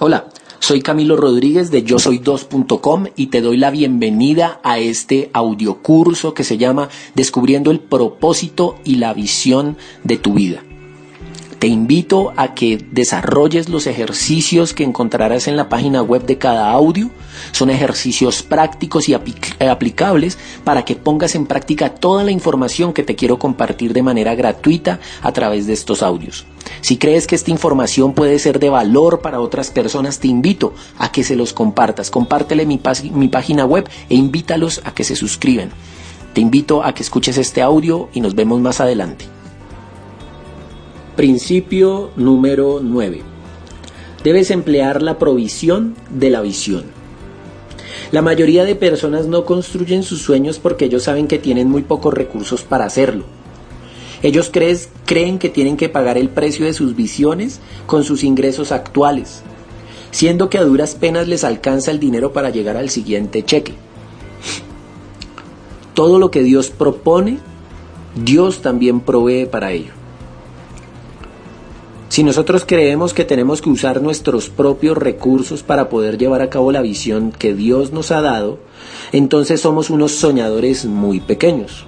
Hola, soy Camilo Rodríguez de yo soy 2.com y te doy la bienvenida a este audiocurso que se llama Descubriendo el propósito y la visión de tu vida. Te invito a que desarrolles los ejercicios que encontrarás en la página web de cada audio. Son ejercicios prácticos y aplicables para que pongas en práctica toda la información que te quiero compartir de manera gratuita a través de estos audios. Si crees que esta información puede ser de valor para otras personas, te invito a que se los compartas. Compártele mi, página web e invítalos a que se suscriban. Te invito a que escuches este audio y nos vemos más adelante. Principio número 9. Debes emplear la provisión de la visión. La mayoría de personas no construyen sus sueños porque ellos saben que tienen muy pocos recursos para hacerlo. Ellos creen que tienen que pagar el precio de sus visiones con sus ingresos actuales, siendo que a duras penas les alcanza el dinero para llegar al siguiente cheque. Todo lo que Dios propone, Dios también provee para ello. Si nosotros creemos que tenemos que usar nuestros propios recursos para poder llevar a cabo la visión que Dios nos ha dado, entonces somos unos soñadores muy pequeños.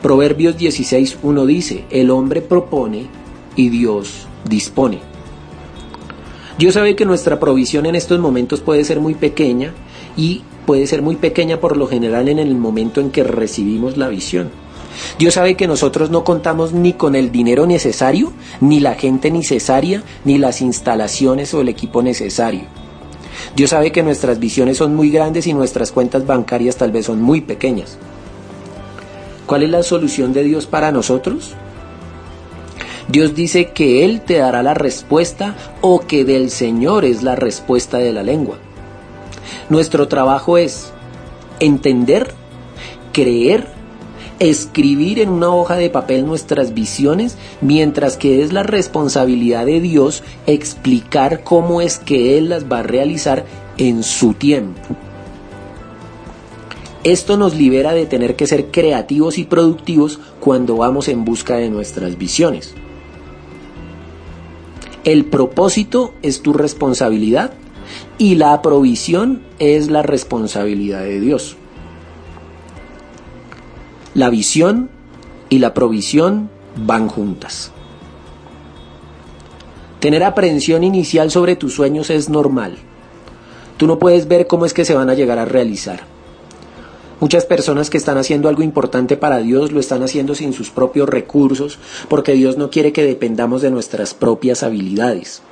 Proverbios 16.1 dice, el hombre propone y Dios dispone. Dios sabe que nuestra provisión en estos momentos puede ser muy pequeña y puede ser muy pequeña por lo general en el momento en que recibimos la visión. Dios sabe que nosotros no contamos ni con el dinero necesario, ni la gente necesaria, ni las instalaciones o el equipo necesario. Dios sabe que nuestras visiones son muy grandes y nuestras cuentas bancarias tal vez son muy pequeñas. ¿Cuál es la solución de Dios para nosotros? Dios dice que Él te dará la respuesta o que del Señor es la respuesta de la lengua. Nuestro trabajo es entender, creer escribir en una hoja de papel nuestras visiones, mientras que es la responsabilidad de Dios explicar cómo es que Él las va a realizar en su tiempo. Esto nos libera de tener que ser creativos y productivos cuando vamos en busca de nuestras visiones. El propósito es tu responsabilidad y la provisión es la responsabilidad de Dios. La visión y la provisión van juntas. Tener aprehensión inicial sobre tus sueños es normal. Tú no puedes ver cómo es que se van a llegar a realizar. Muchas personas que están haciendo algo importante para Dios lo están haciendo sin sus propios recursos porque Dios no quiere que dependamos de nuestras propias habilidades.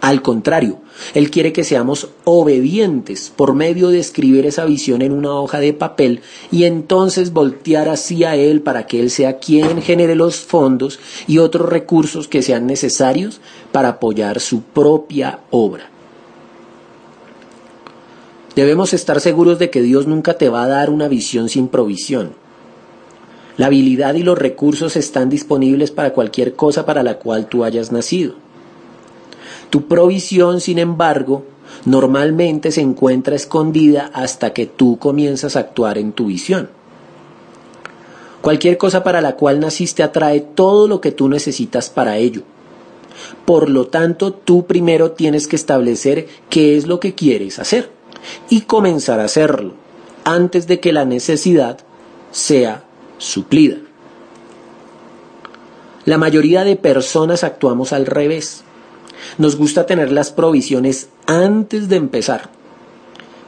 Al contrario, Él quiere que seamos obedientes por medio de escribir esa visión en una hoja de papel y entonces voltear hacia Él para que Él sea quien genere los fondos y otros recursos que sean necesarios para apoyar su propia obra. Debemos estar seguros de que Dios nunca te va a dar una visión sin provisión. La habilidad y los recursos están disponibles para cualquier cosa para la cual tú hayas nacido. Tu provisión, sin embargo, normalmente se encuentra escondida hasta que tú comienzas a actuar en tu visión. Cualquier cosa para la cual naciste atrae todo lo que tú necesitas para ello. Por lo tanto, tú primero tienes que establecer qué es lo que quieres hacer y comenzar a hacerlo antes de que la necesidad sea suplida. La mayoría de personas actuamos al revés. Nos gusta tener las provisiones antes de empezar.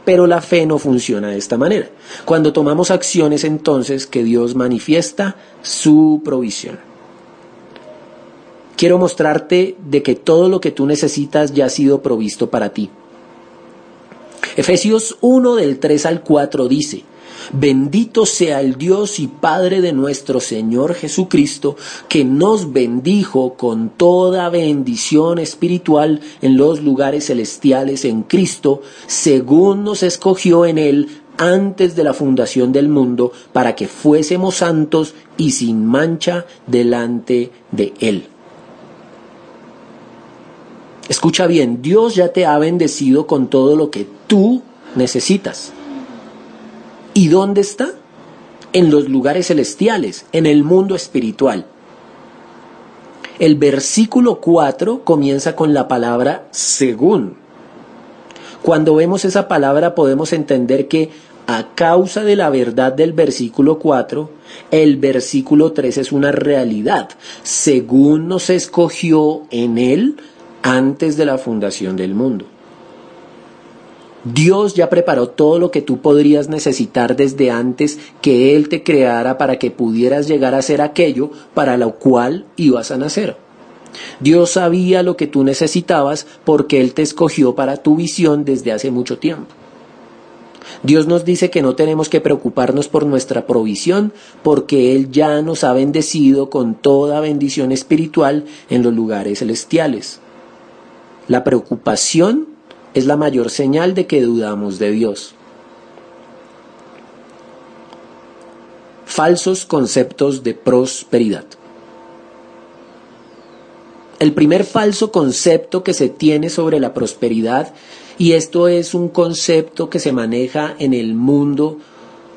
Pero la fe no funciona de esta manera. Cuando tomamos acciones entonces que Dios manifiesta su provisión. Quiero mostrarte de que todo lo que tú necesitas ya ha sido provisto para ti. Efesios 1 del 3 al 4 dice, Bendito sea el Dios y Padre de nuestro Señor Jesucristo, que nos bendijo con toda bendición espiritual en los lugares celestiales en Cristo, según nos escogió en Él antes de la fundación del mundo, para que fuésemos santos y sin mancha delante de Él. Escucha bien, Dios ya te ha bendecido con todo lo que tú necesitas. ¿Y dónde está? En los lugares celestiales, en el mundo espiritual. El versículo 4 comienza con la palabra según. Cuando vemos esa palabra podemos entender que a causa de la verdad del versículo 4, el versículo 3 es una realidad, según nos escogió en él antes de la fundación del mundo. Dios ya preparó todo lo que tú podrías necesitar desde antes que Él te creara para que pudieras llegar a ser aquello para lo cual ibas a nacer. Dios sabía lo que tú necesitabas porque Él te escogió para tu visión desde hace mucho tiempo. Dios nos dice que no tenemos que preocuparnos por nuestra provisión porque Él ya nos ha bendecido con toda bendición espiritual en los lugares celestiales. La preocupación es la mayor señal de que dudamos de Dios. Falsos conceptos de prosperidad. El primer falso concepto que se tiene sobre la prosperidad, y esto es un concepto que se maneja en el mundo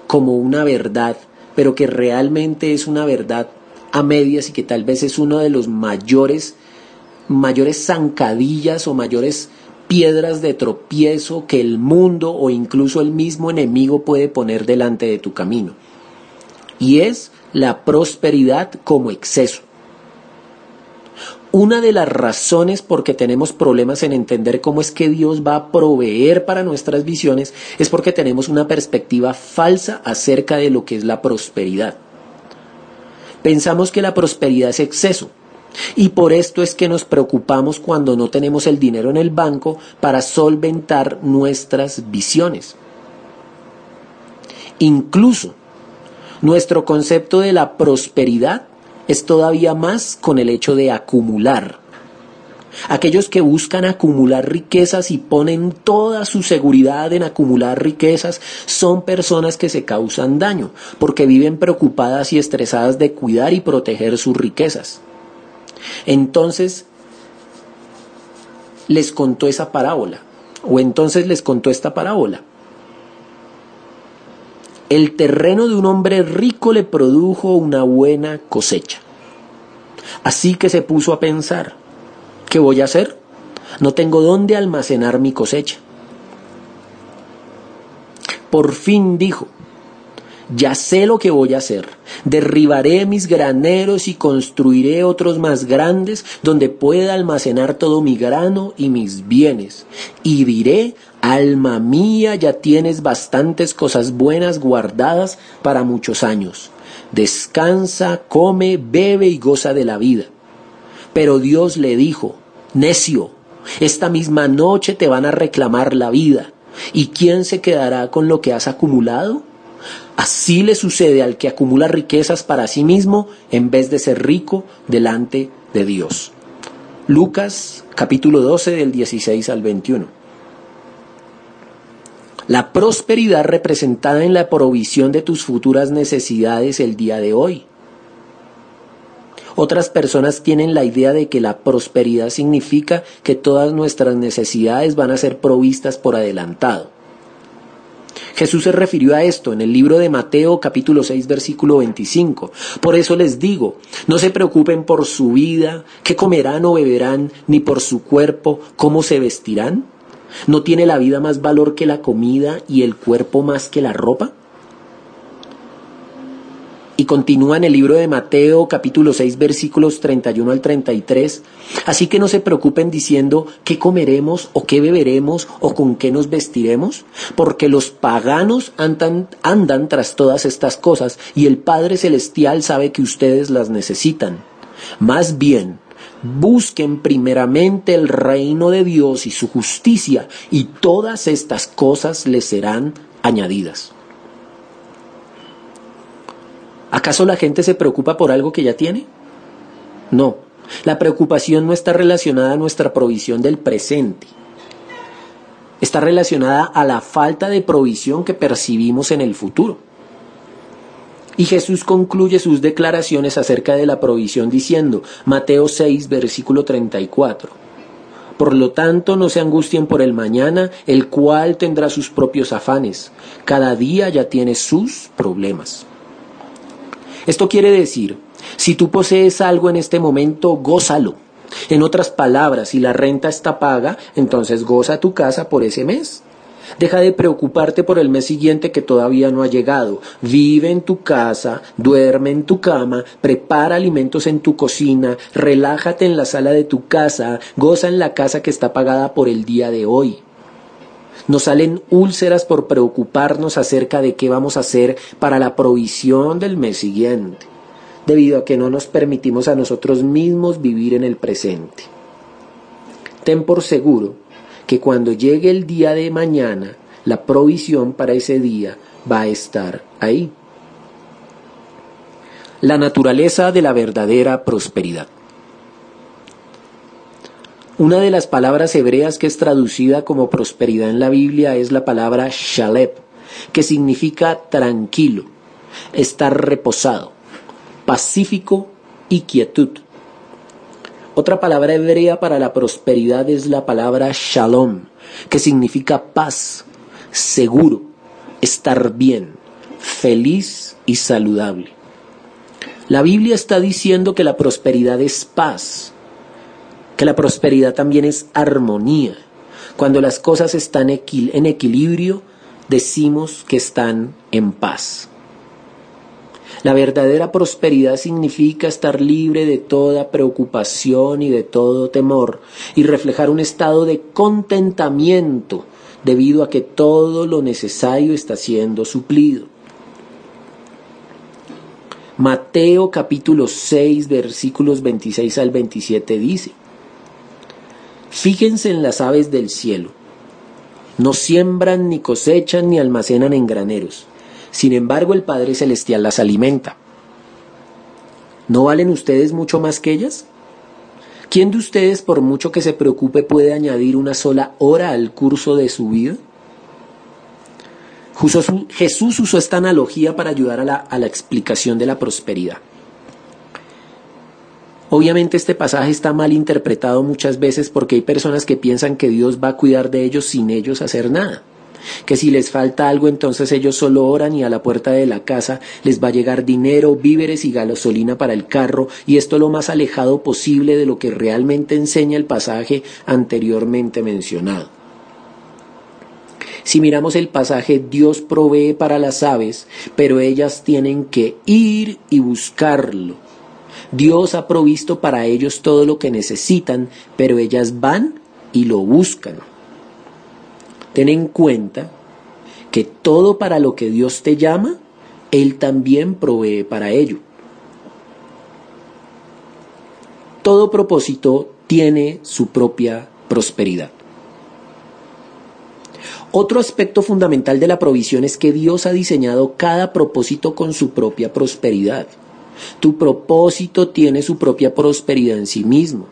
como una verdad, pero que realmente es una verdad a medias y que tal vez es uno de los mayores mayores zancadillas o mayores piedras de tropiezo que el mundo o incluso el mismo enemigo puede poner delante de tu camino. Y es la prosperidad como exceso. Una de las razones por que tenemos problemas en entender cómo es que Dios va a proveer para nuestras visiones es porque tenemos una perspectiva falsa acerca de lo que es la prosperidad. Pensamos que la prosperidad es exceso, y por esto es que nos preocupamos cuando no tenemos el dinero en el banco para solventar nuestras visiones. Incluso nuestro concepto de la prosperidad es todavía más con el hecho de acumular. Aquellos que buscan acumular riquezas y ponen toda su seguridad en acumular riquezas son personas que se causan daño, porque viven preocupadas y estresadas de cuidar y proteger sus riquezas. Entonces les contó esa parábola, o entonces les contó esta parábola. El terreno de un hombre rico le produjo una buena cosecha. Así que se puso a pensar, ¿qué voy a hacer? No tengo dónde almacenar mi cosecha. Por fin dijo, ya sé lo que voy a hacer. Derribaré mis graneros y construiré otros más grandes donde pueda almacenar todo mi grano y mis bienes. Y diré, alma mía, ya tienes bastantes cosas buenas guardadas para muchos años. Descansa, come, bebe y goza de la vida. Pero Dios le dijo, necio, esta misma noche te van a reclamar la vida. ¿Y quién se quedará con lo que has acumulado? Así le sucede al que acumula riquezas para sí mismo en vez de ser rico delante de Dios. Lucas capítulo 12 del 16 al 21. La prosperidad representada en la provisión de tus futuras necesidades el día de hoy. Otras personas tienen la idea de que la prosperidad significa que todas nuestras necesidades van a ser provistas por adelantado. Jesús se refirió a esto en el libro de Mateo capítulo 6 versículo 25. Por eso les digo, no se preocupen por su vida, qué comerán o beberán, ni por su cuerpo, cómo se vestirán. ¿No tiene la vida más valor que la comida y el cuerpo más que la ropa? Y continúa en el libro de Mateo capítulo 6 versículos 31 al 33. Así que no se preocupen diciendo qué comeremos o qué beberemos o con qué nos vestiremos, porque los paganos andan, andan tras todas estas cosas y el Padre Celestial sabe que ustedes las necesitan. Más bien, busquen primeramente el reino de Dios y su justicia y todas estas cosas les serán añadidas. ¿Acaso la gente se preocupa por algo que ya tiene? No, la preocupación no está relacionada a nuestra provisión del presente. Está relacionada a la falta de provisión que percibimos en el futuro. Y Jesús concluye sus declaraciones acerca de la provisión diciendo, Mateo 6, versículo 34, Por lo tanto, no se angustien por el mañana, el cual tendrá sus propios afanes. Cada día ya tiene sus problemas. Esto quiere decir, si tú posees algo en este momento, gózalo. En otras palabras, si la renta está paga, entonces goza tu casa por ese mes. Deja de preocuparte por el mes siguiente que todavía no ha llegado. Vive en tu casa, duerme en tu cama, prepara alimentos en tu cocina, relájate en la sala de tu casa, goza en la casa que está pagada por el día de hoy. Nos salen úlceras por preocuparnos acerca de qué vamos a hacer para la provisión del mes siguiente, debido a que no nos permitimos a nosotros mismos vivir en el presente. Ten por seguro que cuando llegue el día de mañana, la provisión para ese día va a estar ahí. La naturaleza de la verdadera prosperidad. Una de las palabras hebreas que es traducida como prosperidad en la Biblia es la palabra shalep, que significa tranquilo, estar reposado, pacífico y quietud. Otra palabra hebrea para la prosperidad es la palabra shalom, que significa paz, seguro, estar bien, feliz y saludable. La Biblia está diciendo que la prosperidad es paz, que la prosperidad también es armonía. Cuando las cosas están en equilibrio, decimos que están en paz. La verdadera prosperidad significa estar libre de toda preocupación y de todo temor y reflejar un estado de contentamiento debido a que todo lo necesario está siendo suplido. Mateo capítulo 6 versículos 26 al 27 dice, Fíjense en las aves del cielo. No siembran, ni cosechan, ni almacenan en graneros. Sin embargo, el Padre Celestial las alimenta. ¿No valen ustedes mucho más que ellas? ¿Quién de ustedes, por mucho que se preocupe, puede añadir una sola hora al curso de su vida? Jesús usó esta analogía para ayudar a la, a la explicación de la prosperidad. Obviamente este pasaje está mal interpretado muchas veces porque hay personas que piensan que Dios va a cuidar de ellos sin ellos hacer nada. Que si les falta algo entonces ellos solo oran y a la puerta de la casa les va a llegar dinero, víveres y gasolina para el carro y esto lo más alejado posible de lo que realmente enseña el pasaje anteriormente mencionado. Si miramos el pasaje, Dios provee para las aves, pero ellas tienen que ir y buscarlo Dios ha provisto para ellos todo lo que necesitan, pero ellas van y lo buscan. Ten en cuenta que todo para lo que Dios te llama, Él también provee para ello. Todo propósito tiene su propia prosperidad. Otro aspecto fundamental de la provisión es que Dios ha diseñado cada propósito con su propia prosperidad. Tu propósito tiene su propia prosperidad en sí mismo.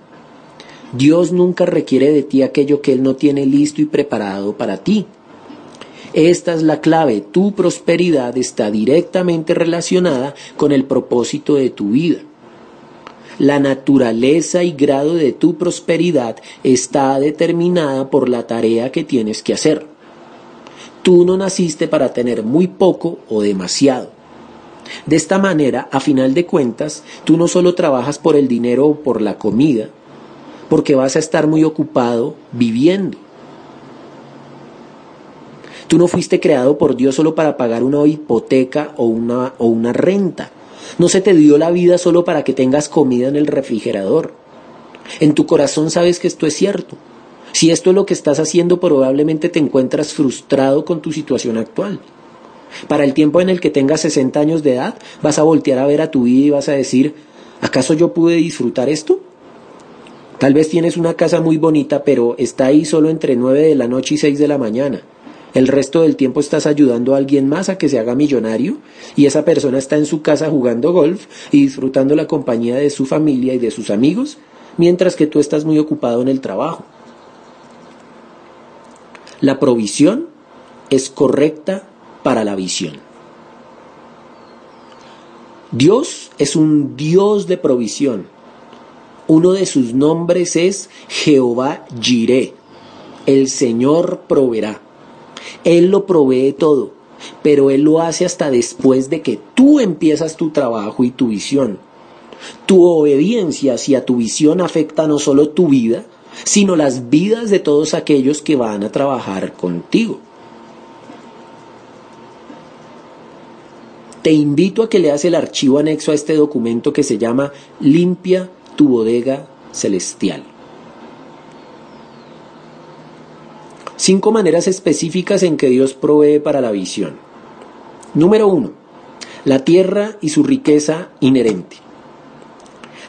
Dios nunca requiere de ti aquello que Él no tiene listo y preparado para ti. Esta es la clave. Tu prosperidad está directamente relacionada con el propósito de tu vida. La naturaleza y grado de tu prosperidad está determinada por la tarea que tienes que hacer. Tú no naciste para tener muy poco o demasiado. De esta manera, a final de cuentas, tú no solo trabajas por el dinero o por la comida, porque vas a estar muy ocupado viviendo. Tú no fuiste creado por Dios solo para pagar una hipoteca o una, o una renta. No se te dio la vida solo para que tengas comida en el refrigerador. En tu corazón sabes que esto es cierto. Si esto es lo que estás haciendo, probablemente te encuentras frustrado con tu situación actual. Para el tiempo en el que tengas 60 años de edad, vas a voltear a ver a tu vida y vas a decir, ¿acaso yo pude disfrutar esto? Tal vez tienes una casa muy bonita, pero está ahí solo entre 9 de la noche y 6 de la mañana. El resto del tiempo estás ayudando a alguien más a que se haga millonario y esa persona está en su casa jugando golf y disfrutando la compañía de su familia y de sus amigos, mientras que tú estás muy ocupado en el trabajo. La provisión es correcta para la visión. Dios es un Dios de provisión. Uno de sus nombres es Jehová Jireh. El Señor proveerá. Él lo provee todo. pero Él lo hace hasta después de que tú empiezas tu trabajo y tu visión. Tu obediencia hacia tu visión afecta no solo tu vida, sino las vidas de todos aquellos que van a trabajar contigo. Te invito a que leas el archivo anexo a este documento que se llama Limpia tu bodega celestial. Cinco maneras específicas en que Dios provee para la visión. Número uno, la tierra y su riqueza inherente.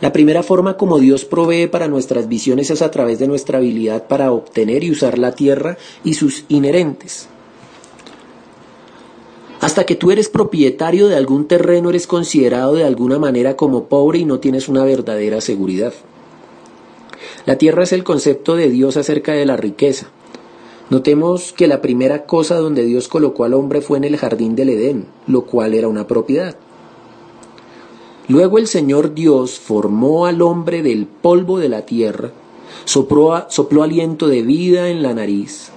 La primera forma como Dios provee para nuestras visiones es a través de nuestra habilidad para obtener y usar la tierra y sus inherentes. Hasta que tú eres propietario de algún terreno eres considerado de alguna manera como pobre y no tienes una verdadera seguridad. La tierra es el concepto de Dios acerca de la riqueza. Notemos que la primera cosa donde Dios colocó al hombre fue en el jardín del Edén, lo cual era una propiedad. Luego el Señor Dios formó al hombre del polvo de la tierra, sopló, sopló aliento de vida en la nariz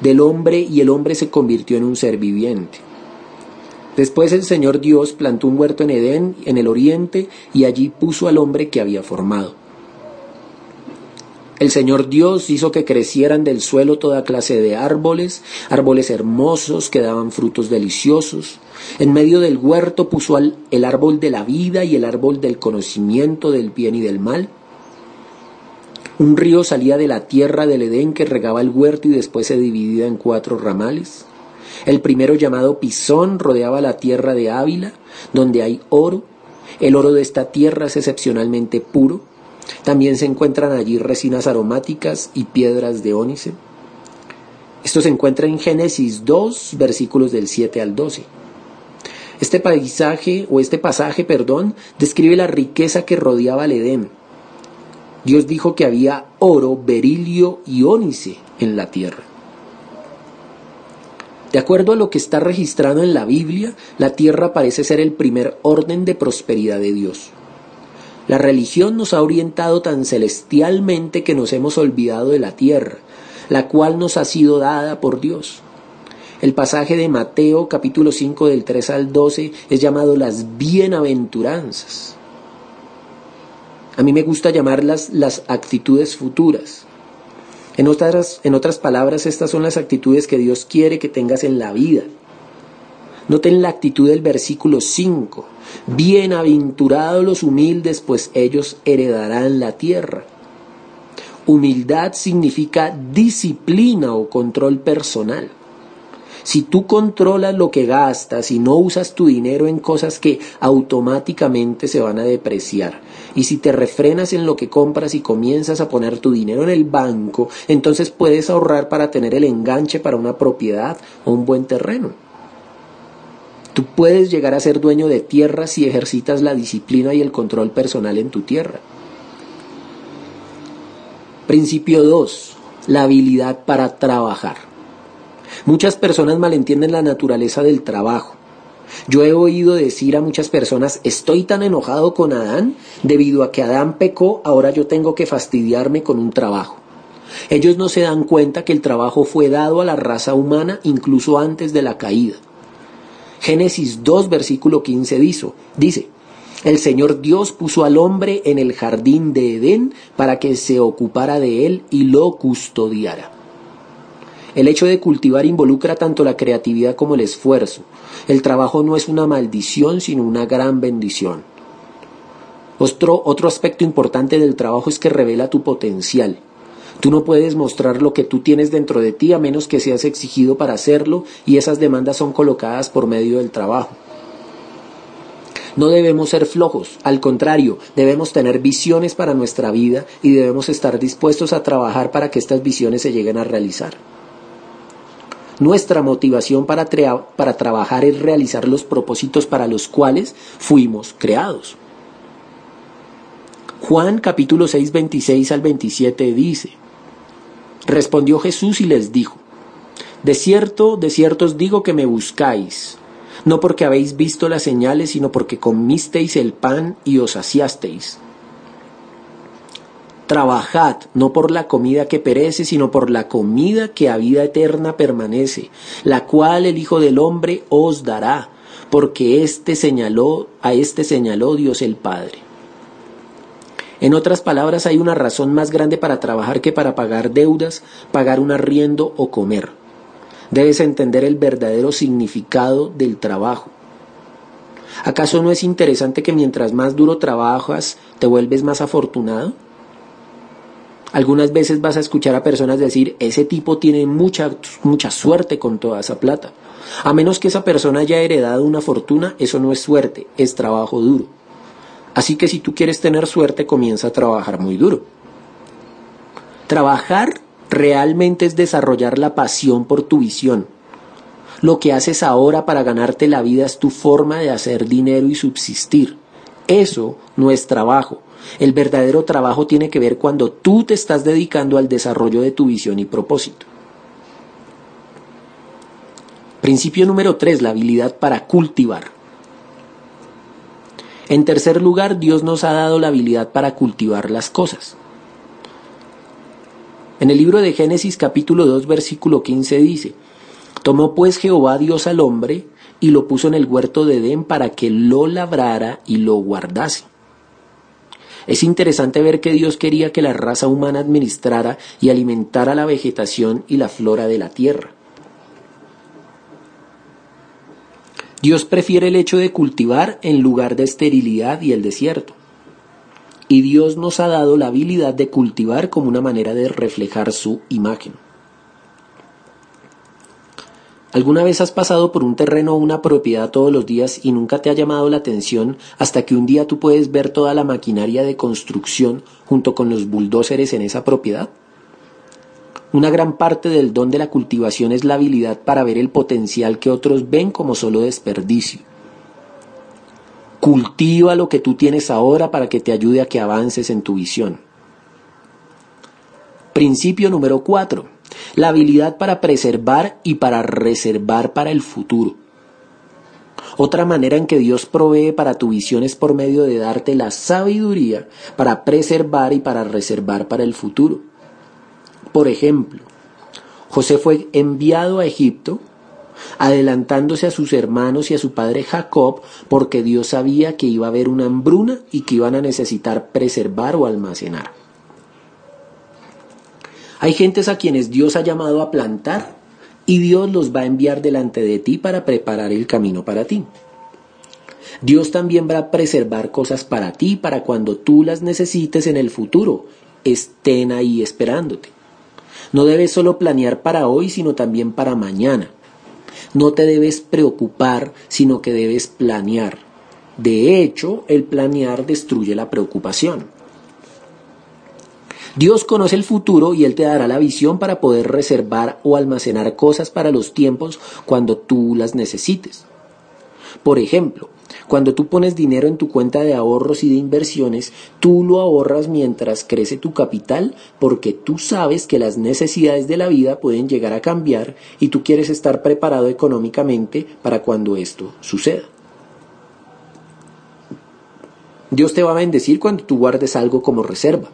del hombre y el hombre se convirtió en un ser viviente. Después el Señor Dios plantó un huerto en Edén, en el oriente, y allí puso al hombre que había formado. El Señor Dios hizo que crecieran del suelo toda clase de árboles, árboles hermosos que daban frutos deliciosos. En medio del huerto puso el árbol de la vida y el árbol del conocimiento del bien y del mal. Un río salía de la tierra del Edén que regaba el huerto y después se dividía en cuatro ramales. El primero llamado Pisón rodeaba la tierra de Ávila, donde hay oro. El oro de esta tierra es excepcionalmente puro. También se encuentran allí resinas aromáticas y piedras de ónice. Esto se encuentra en Génesis 2, versículos del 7 al 12. Este paisaje o este pasaje, perdón, describe la riqueza que rodeaba el Edén. Dios dijo que había oro, berilio y ónice en la tierra. De acuerdo a lo que está registrado en la Biblia, la tierra parece ser el primer orden de prosperidad de Dios. La religión nos ha orientado tan celestialmente que nos hemos olvidado de la tierra, la cual nos ha sido dada por Dios. El pasaje de Mateo capítulo 5 del 3 al 12 es llamado las bienaventuranzas. A mí me gusta llamarlas las actitudes futuras. En otras, en otras palabras, estas son las actitudes que Dios quiere que tengas en la vida. Noten la actitud del versículo 5. Bienaventurados los humildes, pues ellos heredarán la tierra. Humildad significa disciplina o control personal. Si tú controlas lo que gastas y no usas tu dinero en cosas que automáticamente se van a depreciar, y si te refrenas en lo que compras y comienzas a poner tu dinero en el banco, entonces puedes ahorrar para tener el enganche para una propiedad o un buen terreno. Tú puedes llegar a ser dueño de tierra si ejercitas la disciplina y el control personal en tu tierra. Principio 2. La habilidad para trabajar. Muchas personas malentienden la naturaleza del trabajo. Yo he oído decir a muchas personas, estoy tan enojado con Adán, debido a que Adán pecó, ahora yo tengo que fastidiarme con un trabajo. Ellos no se dan cuenta que el trabajo fue dado a la raza humana incluso antes de la caída. Génesis 2, versículo 15 dice, dice, el Señor Dios puso al hombre en el jardín de Edén para que se ocupara de él y lo custodiara. El hecho de cultivar involucra tanto la creatividad como el esfuerzo. El trabajo no es una maldición, sino una gran bendición. Otro, otro aspecto importante del trabajo es que revela tu potencial. Tú no puedes mostrar lo que tú tienes dentro de ti a menos que seas exigido para hacerlo y esas demandas son colocadas por medio del trabajo. No debemos ser flojos, al contrario, debemos tener visiones para nuestra vida y debemos estar dispuestos a trabajar para que estas visiones se lleguen a realizar. Nuestra motivación para, para trabajar es realizar los propósitos para los cuales fuimos creados. Juan capítulo 6, 26 al 27 dice, Respondió Jesús y les dijo, De cierto, de cierto os digo que me buscáis, no porque habéis visto las señales, sino porque comisteis el pan y os saciasteis. Trabajad, no por la comida que perece, sino por la comida que a vida eterna permanece, la cual el Hijo del Hombre os dará, porque este señaló, a este señaló Dios el Padre. En otras palabras, hay una razón más grande para trabajar que para pagar deudas, pagar un arriendo o comer. Debes entender el verdadero significado del trabajo. ¿Acaso no es interesante que mientras más duro trabajas, te vuelves más afortunado? Algunas veces vas a escuchar a personas decir, ese tipo tiene mucha, mucha suerte con toda esa plata. A menos que esa persona haya heredado una fortuna, eso no es suerte, es trabajo duro. Así que si tú quieres tener suerte, comienza a trabajar muy duro. Trabajar realmente es desarrollar la pasión por tu visión. Lo que haces ahora para ganarte la vida es tu forma de hacer dinero y subsistir. Eso no es trabajo. El verdadero trabajo tiene que ver cuando tú te estás dedicando al desarrollo de tu visión y propósito. Principio número 3, la habilidad para cultivar. En tercer lugar, Dios nos ha dado la habilidad para cultivar las cosas. En el libro de Génesis capítulo 2 versículo 15 dice, Tomó pues Jehová Dios al hombre y lo puso en el huerto de Edén para que lo labrara y lo guardase. Es interesante ver que Dios quería que la raza humana administrara y alimentara la vegetación y la flora de la tierra. Dios prefiere el hecho de cultivar en lugar de esterilidad y el desierto. Y Dios nos ha dado la habilidad de cultivar como una manera de reflejar su imagen. ¿Alguna vez has pasado por un terreno o una propiedad todos los días y nunca te ha llamado la atención hasta que un día tú puedes ver toda la maquinaria de construcción junto con los bulldozers en esa propiedad? Una gran parte del don de la cultivación es la habilidad para ver el potencial que otros ven como solo desperdicio. Cultiva lo que tú tienes ahora para que te ayude a que avances en tu visión. Principio número 4. La habilidad para preservar y para reservar para el futuro. Otra manera en que Dios provee para tu visión es por medio de darte la sabiduría para preservar y para reservar para el futuro. Por ejemplo, José fue enviado a Egipto adelantándose a sus hermanos y a su padre Jacob, porque Dios sabía que iba a haber una hambruna y que iban a necesitar preservar o almacenar. Hay gentes a quienes Dios ha llamado a plantar y Dios los va a enviar delante de ti para preparar el camino para ti. Dios también va a preservar cosas para ti para cuando tú las necesites en el futuro, estén ahí esperándote. No debes solo planear para hoy, sino también para mañana. No te debes preocupar, sino que debes planear. De hecho, el planear destruye la preocupación. Dios conoce el futuro y Él te dará la visión para poder reservar o almacenar cosas para los tiempos cuando tú las necesites. Por ejemplo, cuando tú pones dinero en tu cuenta de ahorros y de inversiones, tú lo ahorras mientras crece tu capital porque tú sabes que las necesidades de la vida pueden llegar a cambiar y tú quieres estar preparado económicamente para cuando esto suceda. Dios te va a bendecir cuando tú guardes algo como reserva.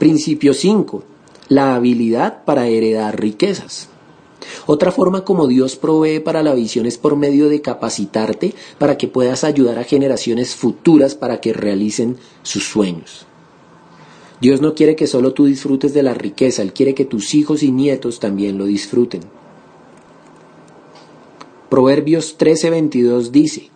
Principio 5. La habilidad para heredar riquezas. Otra forma como Dios provee para la visión es por medio de capacitarte para que puedas ayudar a generaciones futuras para que realicen sus sueños. Dios no quiere que solo tú disfrutes de la riqueza, Él quiere que tus hijos y nietos también lo disfruten. Proverbios 13:22 dice,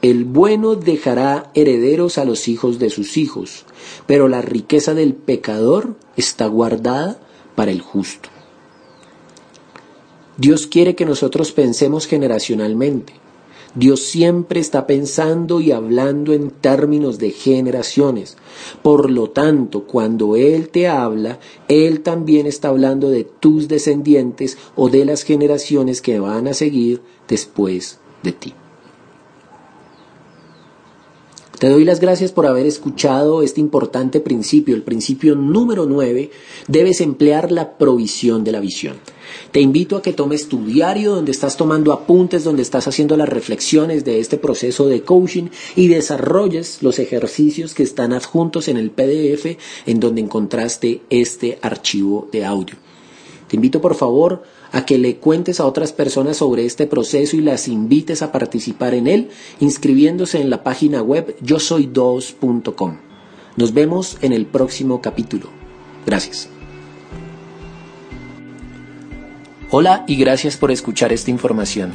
El bueno dejará herederos a los hijos de sus hijos, pero la riqueza del pecador está guardada para el justo. Dios quiere que nosotros pensemos generacionalmente. Dios siempre está pensando y hablando en términos de generaciones. Por lo tanto, cuando Él te habla, Él también está hablando de tus descendientes o de las generaciones que van a seguir después de ti. Te doy las gracias por haber escuchado este importante principio, el principio número 9, debes emplear la provisión de la visión. Te invito a que tomes tu diario donde estás tomando apuntes, donde estás haciendo las reflexiones de este proceso de coaching y desarrolles los ejercicios que están adjuntos en el PDF en donde encontraste este archivo de audio. Te invito por favor a que le cuentes a otras personas sobre este proceso y las invites a participar en él inscribiéndose en la página web yo soy. Nos vemos en el próximo capítulo. Gracias. Hola y gracias por escuchar esta información.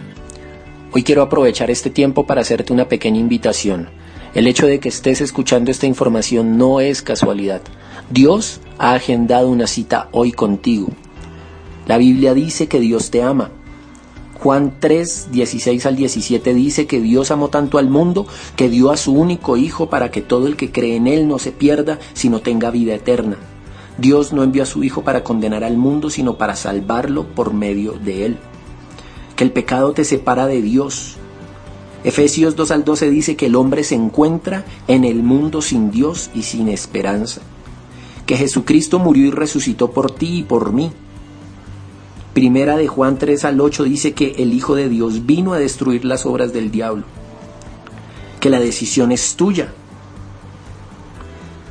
Hoy quiero aprovechar este tiempo para hacerte una pequeña invitación. El hecho de que estés escuchando esta información no es casualidad. Dios ha agendado una cita hoy contigo la Biblia dice que Dios te ama. Juan 3, 16 al 17 dice que Dios amó tanto al mundo que dio a su único Hijo para que todo el que cree en Él no se pierda, sino tenga vida eterna. Dios no envió a su Hijo para condenar al mundo, sino para salvarlo por medio de Él. Que el pecado te separa de Dios. Efesios 2 al 12 dice que el hombre se encuentra en el mundo sin Dios y sin esperanza. Que Jesucristo murió y resucitó por ti y por mí Primera de Juan 3 al 8 dice que el Hijo de Dios vino a destruir las obras del diablo, que la decisión es tuya.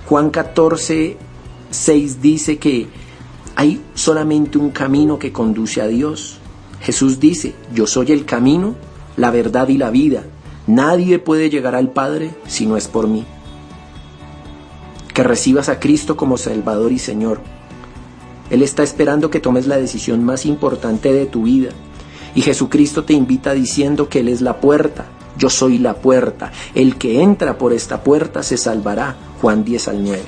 Juan 14, 6 dice que hay solamente un camino que conduce a Dios. Jesús dice, yo soy el camino, la verdad y la vida. Nadie puede llegar al Padre si no es por mí. Que recibas a Cristo como Salvador y Señor él está esperando que tomes la decisión más importante de tu vida. Y Jesucristo te invita diciendo que Él es la puerta. Yo soy la puerta. El que entra por esta puerta se salvará. Juan 10 al 9.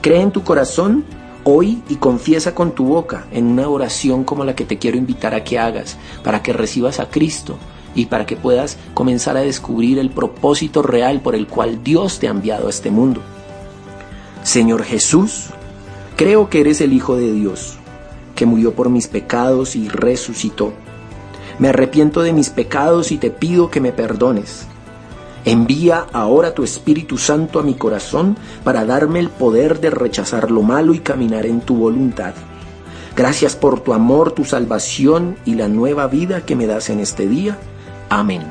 Cree en tu corazón hoy y confiesa con tu boca en una oración como la que te quiero invitar a que hagas para que recibas a Cristo y para que puedas comenzar a descubrir el propósito real por el cual Dios te ha enviado a este mundo. Señor Jesús, Creo que eres el Hijo de Dios, que murió por mis pecados y resucitó. Me arrepiento de mis pecados y te pido que me perdones. Envía ahora tu Espíritu Santo a mi corazón para darme el poder de rechazar lo malo y caminar en tu voluntad. Gracias por tu amor, tu salvación y la nueva vida que me das en este día. Amén.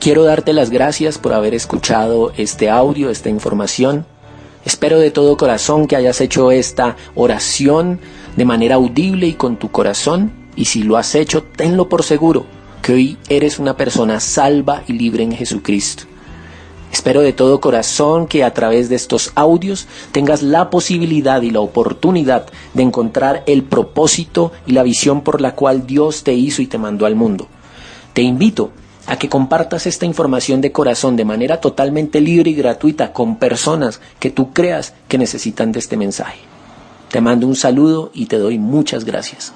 Quiero darte las gracias por haber escuchado este audio, esta información. Espero de todo corazón que hayas hecho esta oración de manera audible y con tu corazón, y si lo has hecho, tenlo por seguro, que hoy eres una persona salva y libre en Jesucristo. Espero de todo corazón que a través de estos audios tengas la posibilidad y la oportunidad de encontrar el propósito y la visión por la cual Dios te hizo y te mandó al mundo. Te invito a que compartas esta información de corazón de manera totalmente libre y gratuita con personas que tú creas que necesitan de este mensaje. Te mando un saludo y te doy muchas gracias.